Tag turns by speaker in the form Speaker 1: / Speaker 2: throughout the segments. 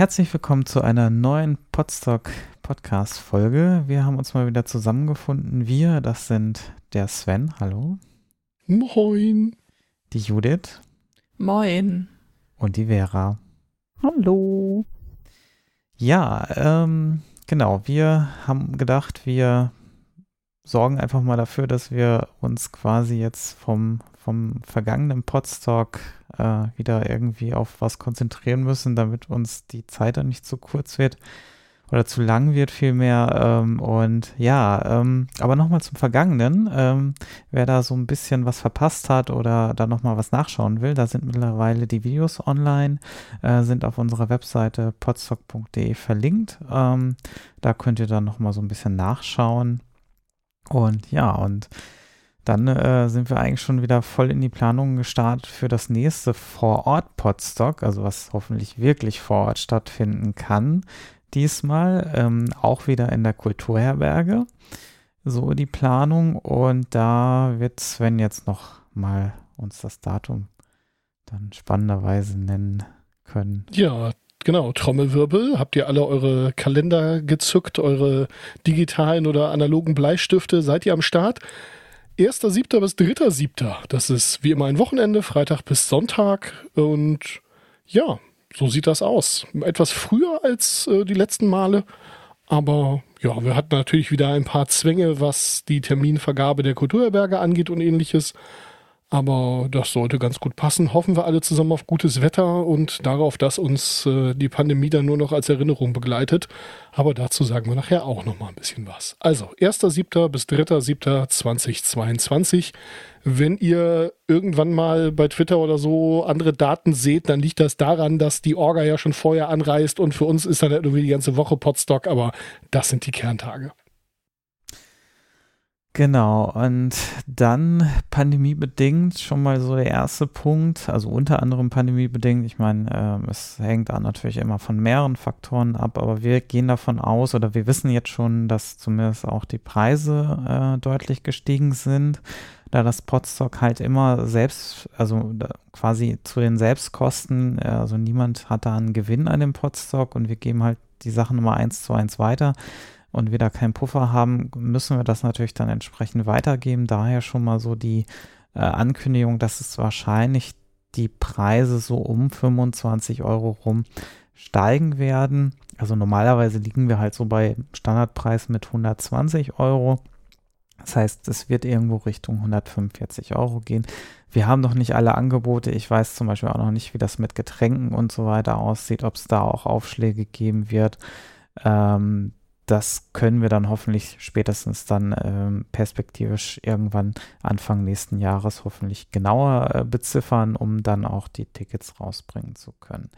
Speaker 1: Herzlich willkommen zu einer neuen Podstock Podcast Folge. Wir haben uns mal wieder zusammengefunden. Wir, das sind der Sven, hallo.
Speaker 2: Moin.
Speaker 1: Die Judith.
Speaker 3: Moin.
Speaker 1: Und die Vera.
Speaker 4: Hallo.
Speaker 1: Ja, ähm, genau. Wir haben gedacht, wir sorgen einfach mal dafür, dass wir uns quasi jetzt vom, vom vergangenen Podstock äh, wieder irgendwie auf was konzentrieren müssen, damit uns die Zeit dann nicht zu kurz wird oder zu lang wird vielmehr. Ähm, und ja, ähm, aber nochmal zum Vergangenen. Ähm, wer da so ein bisschen was verpasst hat oder da nochmal was nachschauen will, da sind mittlerweile die Videos online, äh, sind auf unserer Webseite podstock.de verlinkt. Ähm, da könnt ihr dann nochmal so ein bisschen nachschauen. Und ja, und dann äh, sind wir eigentlich schon wieder voll in die Planung gestartet für das nächste Vor-Ort-Podstock, also was hoffentlich wirklich vor Ort stattfinden kann. Diesmal ähm, auch wieder in der Kulturherberge. So die Planung. Und da wird Sven jetzt noch mal uns das Datum dann spannenderweise nennen können.
Speaker 2: Ja, genau. Trommelwirbel. Habt ihr alle eure Kalender gezückt, eure digitalen oder analogen Bleistifte? Seid ihr am Start? 1.7. bis 3.7. Das ist wie immer ein Wochenende, Freitag bis Sonntag. Und ja, so sieht das aus. Etwas früher als äh, die letzten Male. Aber ja, wir hatten natürlich wieder ein paar Zwänge, was die Terminvergabe der Kulturherberge angeht und ähnliches. Aber das sollte ganz gut passen. Hoffen wir alle zusammen auf gutes Wetter und darauf, dass uns äh, die Pandemie dann nur noch als Erinnerung begleitet. Aber dazu sagen wir nachher auch noch mal ein bisschen was. Also 1.7. bis 3.7.2022. Wenn ihr irgendwann mal bei Twitter oder so andere Daten seht, dann liegt das daran, dass die Orga ja schon vorher anreist und für uns ist dann irgendwie die ganze Woche Potstock, aber das sind die Kerntage.
Speaker 1: Genau, und dann pandemiebedingt schon mal so der erste Punkt, also unter anderem pandemiebedingt. Ich meine, äh, es hängt da natürlich immer von mehreren Faktoren ab, aber wir gehen davon aus oder wir wissen jetzt schon, dass zumindest auch die Preise äh, deutlich gestiegen sind, da das Podstock halt immer selbst, also quasi zu den Selbstkosten, äh, also niemand hat da einen Gewinn an dem Podstock und wir geben halt die Sachen immer eins zu eins weiter und wir da keinen Puffer haben, müssen wir das natürlich dann entsprechend weitergeben. Daher schon mal so die äh, Ankündigung, dass es wahrscheinlich die Preise so um 25 Euro rum steigen werden. Also normalerweise liegen wir halt so bei Standardpreis mit 120 Euro. Das heißt, es wird irgendwo Richtung 145 Euro gehen. Wir haben noch nicht alle Angebote. Ich weiß zum Beispiel auch noch nicht, wie das mit Getränken und so weiter aussieht, ob es da auch Aufschläge geben wird. Ähm, das können wir dann hoffentlich spätestens dann ähm, perspektivisch irgendwann Anfang nächsten Jahres hoffentlich genauer äh, beziffern, um dann auch die Tickets rausbringen zu können.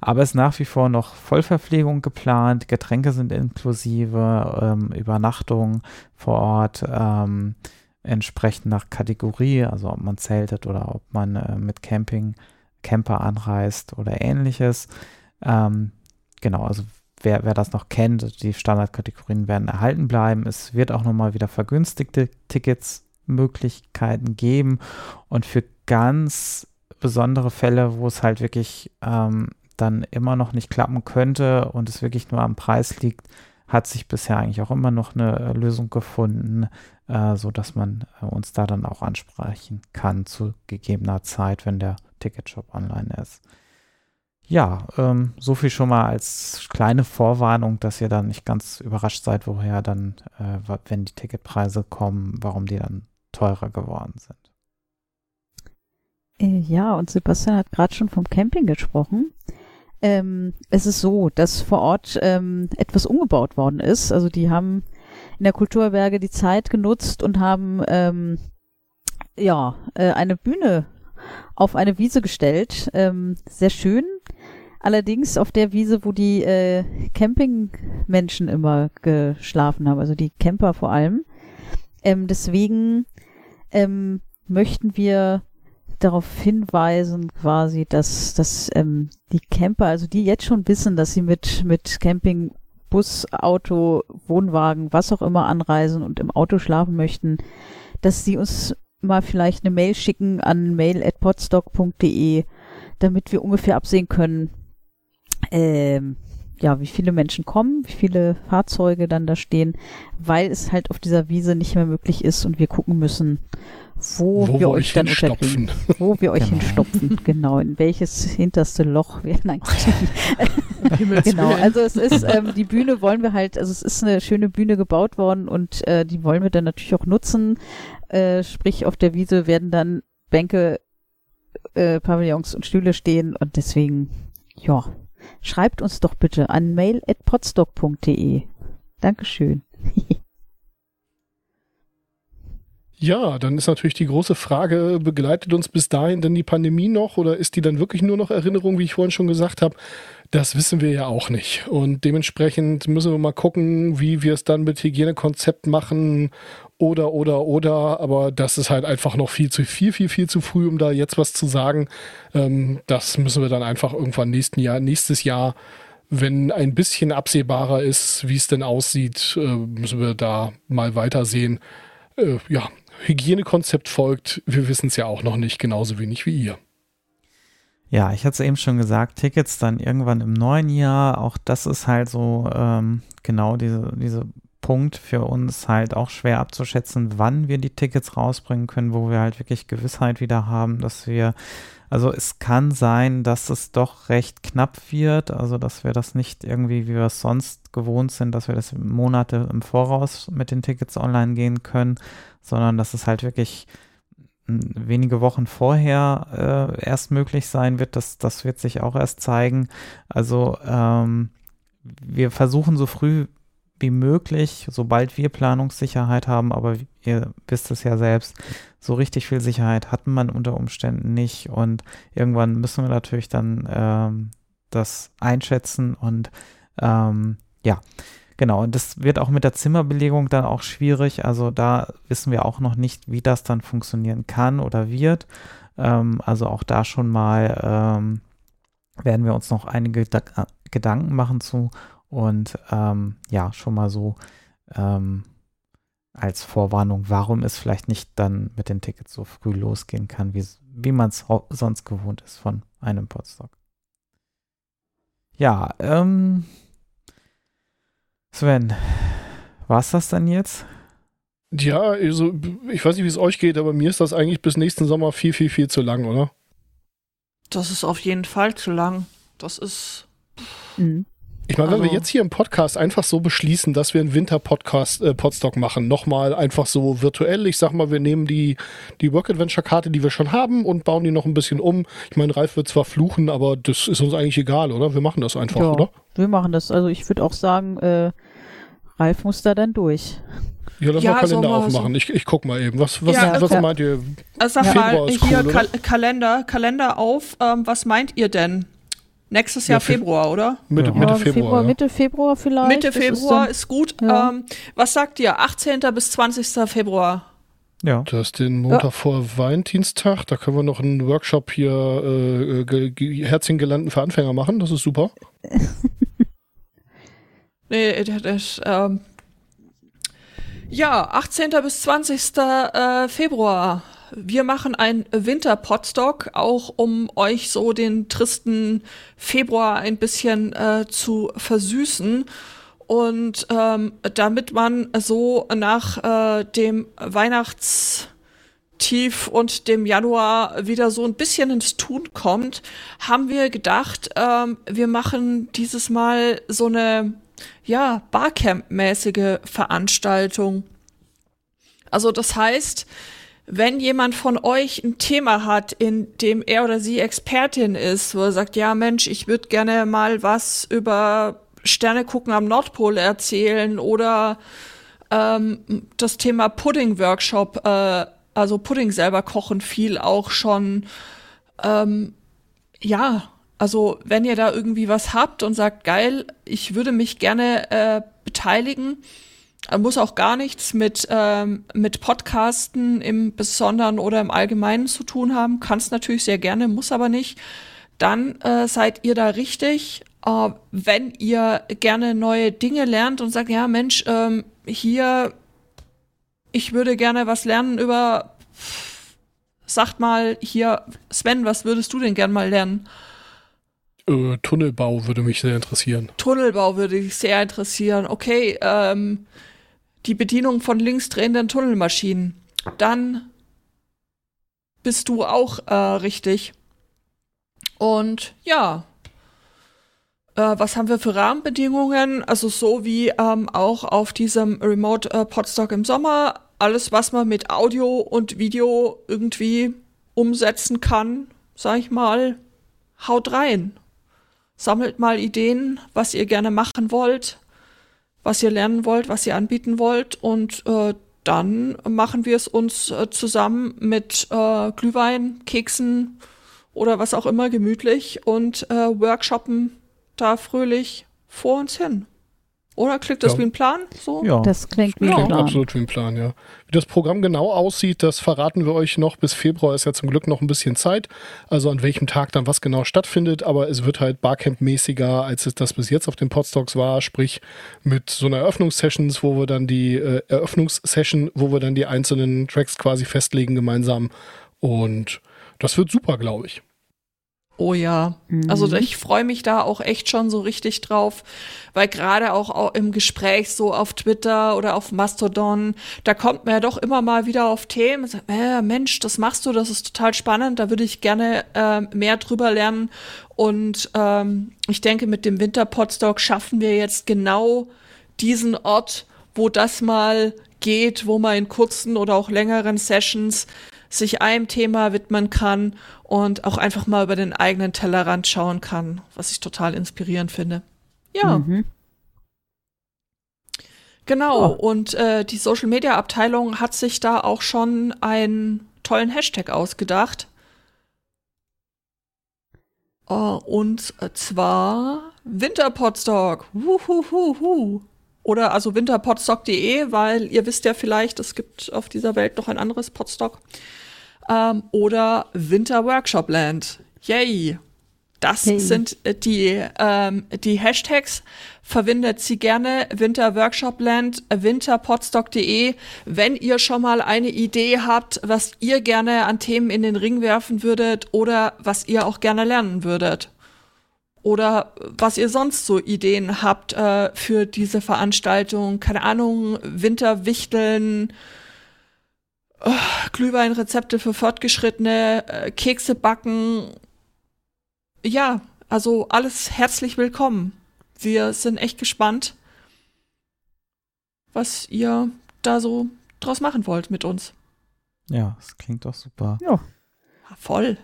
Speaker 1: Aber es ist nach wie vor noch Vollverpflegung geplant, Getränke sind inklusive, ähm, Übernachtung vor Ort, ähm, entsprechend nach Kategorie, also ob man zeltet oder ob man äh, mit Camping, Camper anreist oder ähnliches. Ähm, genau, also wer, wer das noch kennt, die Standardkategorien werden erhalten bleiben. Es wird auch nochmal wieder vergünstigte Ticketsmöglichkeiten geben und für ganz besondere Fälle, wo es halt wirklich ähm, dann immer noch nicht klappen könnte und es wirklich nur am Preis liegt, hat sich bisher eigentlich auch immer noch eine Lösung gefunden, äh, so dass man äh, uns da dann auch ansprechen kann zu gegebener Zeit, wenn der Ticketshop online ist ja, ähm, so viel schon mal als kleine Vorwarnung, dass ihr dann nicht ganz überrascht seid, woher dann, äh, wenn die Ticketpreise kommen, warum die dann teurer geworden sind.
Speaker 4: Äh, ja, und Sebastian hat gerade schon vom Camping gesprochen. Ähm, es ist so, dass vor Ort ähm, etwas umgebaut worden ist. Also die haben in der Kulturberge die Zeit genutzt und haben ähm, ja äh, eine Bühne auf eine Wiese gestellt. Ähm, sehr schön. Allerdings auf der Wiese, wo die äh, Campingmenschen immer geschlafen haben, also die Camper vor allem. Ähm, deswegen ähm, möchten wir darauf hinweisen, quasi, dass, dass ähm, die Camper, also die jetzt schon wissen, dass sie mit, mit Camping, Bus, Auto, Wohnwagen, was auch immer anreisen und im Auto schlafen möchten, dass sie uns mal vielleicht eine Mail schicken an mail.podstock.de, damit wir ungefähr absehen können, ähm, ja, wie viele Menschen kommen, wie viele Fahrzeuge dann da stehen, weil es halt auf dieser Wiese nicht mehr möglich ist und wir gucken müssen, wo, wo wir euch dann unterbringen, wo wir euch genau. hinstopfen, genau, in welches hinterste Loch wir nein, genau, also es ist, ähm, die Bühne wollen wir halt, also es ist eine schöne Bühne gebaut worden und äh, die wollen wir dann natürlich auch nutzen, äh, sprich auf der Wiese werden dann Bänke, äh, Pavillons und Stühle stehen und deswegen, ja, schreibt uns doch bitte an mail.podstock.de. Dankeschön.
Speaker 2: Ja, dann ist natürlich die große Frage, begleitet uns bis dahin denn die Pandemie noch oder ist die dann wirklich nur noch Erinnerung, wie ich vorhin schon gesagt habe? Das wissen wir ja auch nicht. Und dementsprechend müssen wir mal gucken, wie wir es dann mit Hygienekonzept machen oder, oder, oder. Aber das ist halt einfach noch viel zu viel, viel, viel zu früh, um da jetzt was zu sagen. Ähm, das müssen wir dann einfach irgendwann nächsten Jahr, nächstes Jahr wenn ein bisschen absehbarer ist, wie es denn aussieht, äh, müssen wir da mal weitersehen. Äh, ja, Hygienekonzept folgt, wir wissen es ja auch noch nicht, genauso wenig wie ihr.
Speaker 1: Ja, ich hatte es eben schon gesagt, Tickets dann irgendwann im neuen Jahr, auch das ist halt so ähm, genau diese, diese Punkt für uns halt auch schwer abzuschätzen, wann wir die Tickets rausbringen können, wo wir halt wirklich Gewissheit wieder haben, dass wir also es kann sein, dass es doch recht knapp wird, also dass wir das nicht irgendwie, wie wir es sonst gewohnt sind, dass wir das Monate im Voraus mit den Tickets online gehen können, sondern dass es halt wirklich hm, wenige Wochen vorher äh, erst möglich sein wird. Das, das wird sich auch erst zeigen. Also ähm, wir versuchen so früh wie möglich, sobald wir Planungssicherheit haben, aber ihr wisst es ja selbst, so richtig viel Sicherheit hat man unter Umständen nicht und irgendwann müssen wir natürlich dann ähm, das einschätzen und ähm, ja, genau. Und das wird auch mit der Zimmerbelegung dann auch schwierig. Also da wissen wir auch noch nicht, wie das dann funktionieren kann oder wird. Ähm, also auch da schon mal ähm, werden wir uns noch einige Gedanken machen zu und ähm, ja, schon mal so ähm, als Vorwarnung, warum es vielleicht nicht dann mit den Tickets so früh losgehen kann, wie, wie man es sonst gewohnt ist von einem Podstock. Ja, ähm, Sven, war es das dann jetzt?
Speaker 2: Ja, also ich weiß nicht, wie es euch geht, aber mir ist das eigentlich bis nächsten Sommer viel, viel, viel zu lang, oder?
Speaker 3: Das ist auf jeden Fall zu lang. Das ist.
Speaker 2: Mhm. Ich meine, wenn wir also jetzt hier im Podcast einfach so beschließen, dass wir einen Winter-Podcast, äh, Podstock machen, nochmal einfach so virtuell. Ich sag mal, wir nehmen die, die Work-Adventure-Karte, die wir schon haben und bauen die noch ein bisschen um. Ich meine, Ralf wird zwar fluchen, aber das ist uns eigentlich egal, oder? Wir machen das einfach, ja, oder?
Speaker 4: Wir machen das. Also ich würde auch sagen, äh, Ralf muss da dann durch.
Speaker 2: Ja, lass ja, mal Kalender so aufmachen. So. Ich, ich guck mal eben. Was, was, ja, was ja. meint ihr?
Speaker 3: Also sag mal, hier cool, Kal Kalender, Kalender auf. Ähm, was meint ihr denn? Nächstes Jahr ja, Februar, oder?
Speaker 2: Mitte, Mitte Februar. Februar
Speaker 4: ja. Mitte Februar vielleicht.
Speaker 3: Mitte Februar ist, ist, gut. Ja. Ähm, was sagt ihr? 18. bis 20. Februar.
Speaker 2: Ja. Das ist den Montag vor Valentinstag. Da können wir noch einen Workshop hier äh, äh Herzchen gelernten für Anfänger machen. Das ist super.
Speaker 3: nee, das, ähm, ja, 18. bis 20. Äh, Februar wir machen ein Winter-Podstock, auch um euch so den tristen Februar ein bisschen äh, zu versüßen. Und ähm, damit man so nach äh, dem Weihnachtstief und dem Januar wieder so ein bisschen ins Tun kommt, haben wir gedacht, ähm, wir machen dieses Mal so eine ja, Barcamp-mäßige Veranstaltung. Also das heißt, wenn jemand von euch ein Thema hat, in dem er oder sie Expertin ist, wo er sagt, ja Mensch, ich würde gerne mal was über Sterne gucken am Nordpol erzählen oder ähm, das Thema Pudding-Workshop, äh, also Pudding selber kochen, viel auch schon. Ähm, ja, also wenn ihr da irgendwie was habt und sagt, geil, ich würde mich gerne äh, beteiligen, muss auch gar nichts mit, ähm, mit Podcasten im Besonderen oder im Allgemeinen zu tun haben. Kannst natürlich sehr gerne, muss aber nicht. Dann äh, seid ihr da richtig. Äh, wenn ihr gerne neue Dinge lernt und sagt, ja Mensch, ähm, hier, ich würde gerne was lernen über, sagt mal hier, Sven, was würdest du denn gern mal lernen?
Speaker 2: Äh, Tunnelbau würde mich sehr interessieren.
Speaker 3: Tunnelbau würde mich sehr interessieren. Okay, ähm, die Bedienung von linksdrehenden Tunnelmaschinen. Dann bist du auch äh, richtig. Und ja, äh, was haben wir für Rahmenbedingungen? Also so wie ähm, auch auf diesem Remote äh, Podstock im Sommer. Alles, was man mit Audio und Video irgendwie umsetzen kann, sag ich mal, haut rein. Sammelt mal Ideen, was ihr gerne machen wollt, was ihr lernen wollt, was ihr anbieten wollt und äh, dann machen wir es uns äh, zusammen mit äh, Glühwein, Keksen oder was auch immer gemütlich und äh, workshoppen da fröhlich vor uns hin. Oder klingt das
Speaker 2: Ja.
Speaker 3: wie ein Plan? So?
Speaker 1: Ja.
Speaker 4: Das klingt wie
Speaker 3: Ja.
Speaker 4: ein
Speaker 2: Klingt
Speaker 4: Plan.
Speaker 2: absolut wie ein Plan, ja. Wie das Programm genau aussieht, das verraten wir euch noch. Bis Februar ist ja zum Glück noch ein bisschen Zeit. Also an welchem Tag dann was genau stattfindet. Aber es wird halt Barcamp-mäßiger, als es das bis jetzt auf den Podstocks war. Sprich mit so einer Eröffnungssessions, wo wir dann die äh, Eröffnungssession, wo wir dann die einzelnen Tracks quasi festlegen gemeinsam. Und das wird super, glaube ich.
Speaker 3: Oh ja.
Speaker 4: Mhm.
Speaker 3: Also ich freue mich da auch echt schon so richtig drauf, weil gerade auch, im Gespräch so auf Twitter oder auf Mastodon, da kommt man ja doch immer mal wieder auf Themen, und sagt, äh, Mensch, das machst du, das ist total spannend, da würde ich gerne ähm, mehr drüber lernen. Und ähm, ich denke, mit dem Winterpodstock schaffen wir jetzt genau diesen Ort, wo das mal geht, wo man in kurzen oder auch längeren Sessions sich einem Thema widmen kann und auch einfach mal über den eigenen Tellerrand schauen kann, was ich total inspirierend finde. Ja,
Speaker 4: Mhm.
Speaker 3: genau.
Speaker 4: Oh.
Speaker 3: Und äh, die Social Media Abteilung hat sich da auch schon einen tollen Hashtag ausgedacht. Äh, und zwar Winterpodstock. Wuhuhuhu. Oder also winterpodstock.de, weil ihr wisst ja vielleicht, es gibt auf dieser Welt noch ein anderes Podstock. Ähm, oder Winter Workshopland. Yay! Das
Speaker 4: Yay.
Speaker 3: sind äh, die, ähm, die Hashtags. Verwendet sie gerne Winter Workshopland, winterpodstock.de. Wenn ihr schon mal eine Idee habt, was ihr gerne an Themen in den Ring werfen würdet oder was ihr auch gerne lernen würdet oder was ihr sonst so Ideen habt äh, für diese Veranstaltung. Keine Ahnung, Winterwichteln, äh, Glühweinrezepte für Fortgeschrittene, äh, Kekse backen. Ja, also alles herzlich willkommen. Wir sind echt gespannt, was ihr da so draus machen wollt mit uns.
Speaker 1: Ja, das klingt doch super.
Speaker 3: Ja, voll.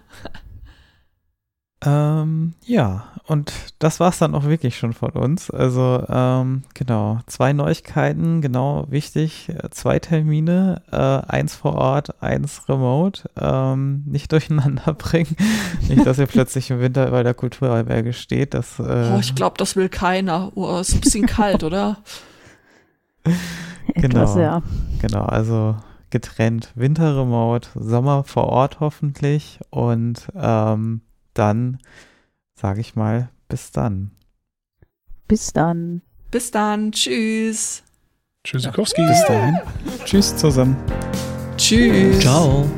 Speaker 1: Ähm, ja, und das war's dann auch wirklich schon von uns. Also, ähm, genau, zwei Neuigkeiten, genau, wichtig, äh, zwei Termine, äh, eins vor Ort, eins remote, ähm, nicht durcheinander bringen. nicht, dass ihr plötzlich im Winter bei der Kulturherberge steht, das, äh,
Speaker 3: Oh, ich glaube, das will keiner. Oh, ist ein bisschen kalt, oder?
Speaker 4: Etwas,
Speaker 1: Genau.
Speaker 4: ja.
Speaker 1: genau, also getrennt, Winter remote, Sommer vor Ort hoffentlich und, ähm, dann, sage ich mal, bis dann.
Speaker 4: Bis dann.
Speaker 3: Bis dann. Tschüss.
Speaker 2: Tschüssikowski.
Speaker 1: Bis dahin. Tschüss zusammen.
Speaker 3: Tschüss.
Speaker 5: Ciao.